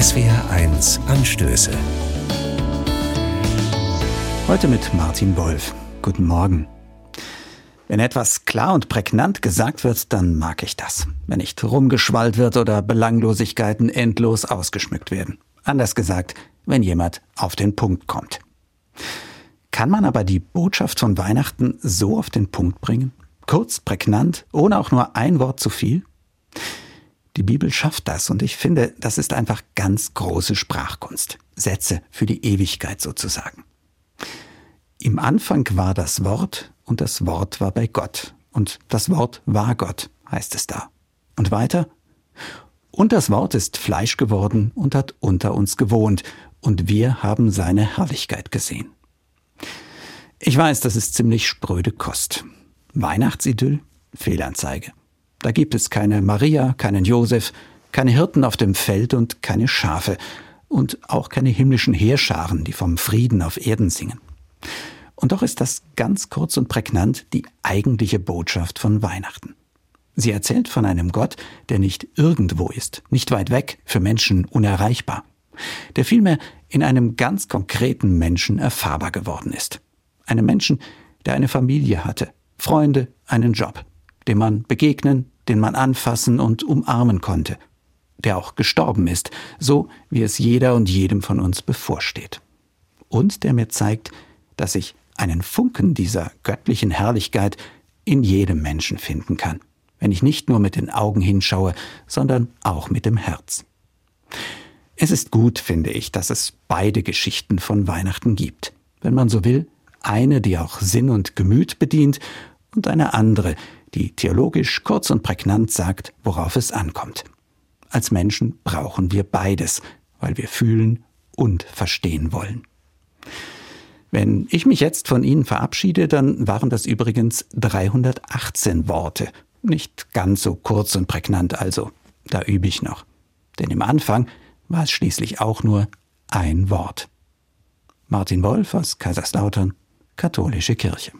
SWR1 Anstöße. Heute mit Martin Wolf. Guten Morgen. Wenn etwas klar und prägnant gesagt wird, dann mag ich das. Wenn nicht rumgeschwallt wird oder Belanglosigkeiten endlos ausgeschmückt werden. Anders gesagt, wenn jemand auf den Punkt kommt. Kann man aber die Botschaft von Weihnachten so auf den Punkt bringen? Kurz, prägnant, ohne auch nur ein Wort zu viel? Die Bibel schafft das und ich finde, das ist einfach ganz große Sprachkunst. Sätze für die Ewigkeit sozusagen. Im Anfang war das Wort und das Wort war bei Gott und das Wort war Gott, heißt es da. Und weiter? Und das Wort ist Fleisch geworden und hat unter uns gewohnt und wir haben seine Herrlichkeit gesehen. Ich weiß, das ist ziemlich spröde Kost. Weihnachtsidyll? Fehlanzeige. Da gibt es keine Maria, keinen Josef, keine Hirten auf dem Feld und keine Schafe und auch keine himmlischen Heerscharen, die vom Frieden auf Erden singen. Und doch ist das ganz kurz und prägnant die eigentliche Botschaft von Weihnachten. Sie erzählt von einem Gott, der nicht irgendwo ist, nicht weit weg, für Menschen unerreichbar, der vielmehr in einem ganz konkreten Menschen erfahrbar geworden ist einem Menschen, der eine Familie hatte, Freunde, einen Job, dem man begegnen, den man anfassen und umarmen konnte, der auch gestorben ist, so wie es jeder und jedem von uns bevorsteht. Und der mir zeigt, dass ich einen Funken dieser göttlichen Herrlichkeit in jedem Menschen finden kann, wenn ich nicht nur mit den Augen hinschaue, sondern auch mit dem Herz. Es ist gut, finde ich, dass es beide Geschichten von Weihnachten gibt. Wenn man so will, eine, die auch Sinn und Gemüt bedient, und eine andere, die theologisch kurz und prägnant sagt, worauf es ankommt. Als Menschen brauchen wir beides, weil wir fühlen und verstehen wollen. Wenn ich mich jetzt von Ihnen verabschiede, dann waren das übrigens 318 Worte. Nicht ganz so kurz und prägnant also. Da übe ich noch. Denn im Anfang war es schließlich auch nur ein Wort. Martin Wolf aus Kaiserslautern katholische Kirche.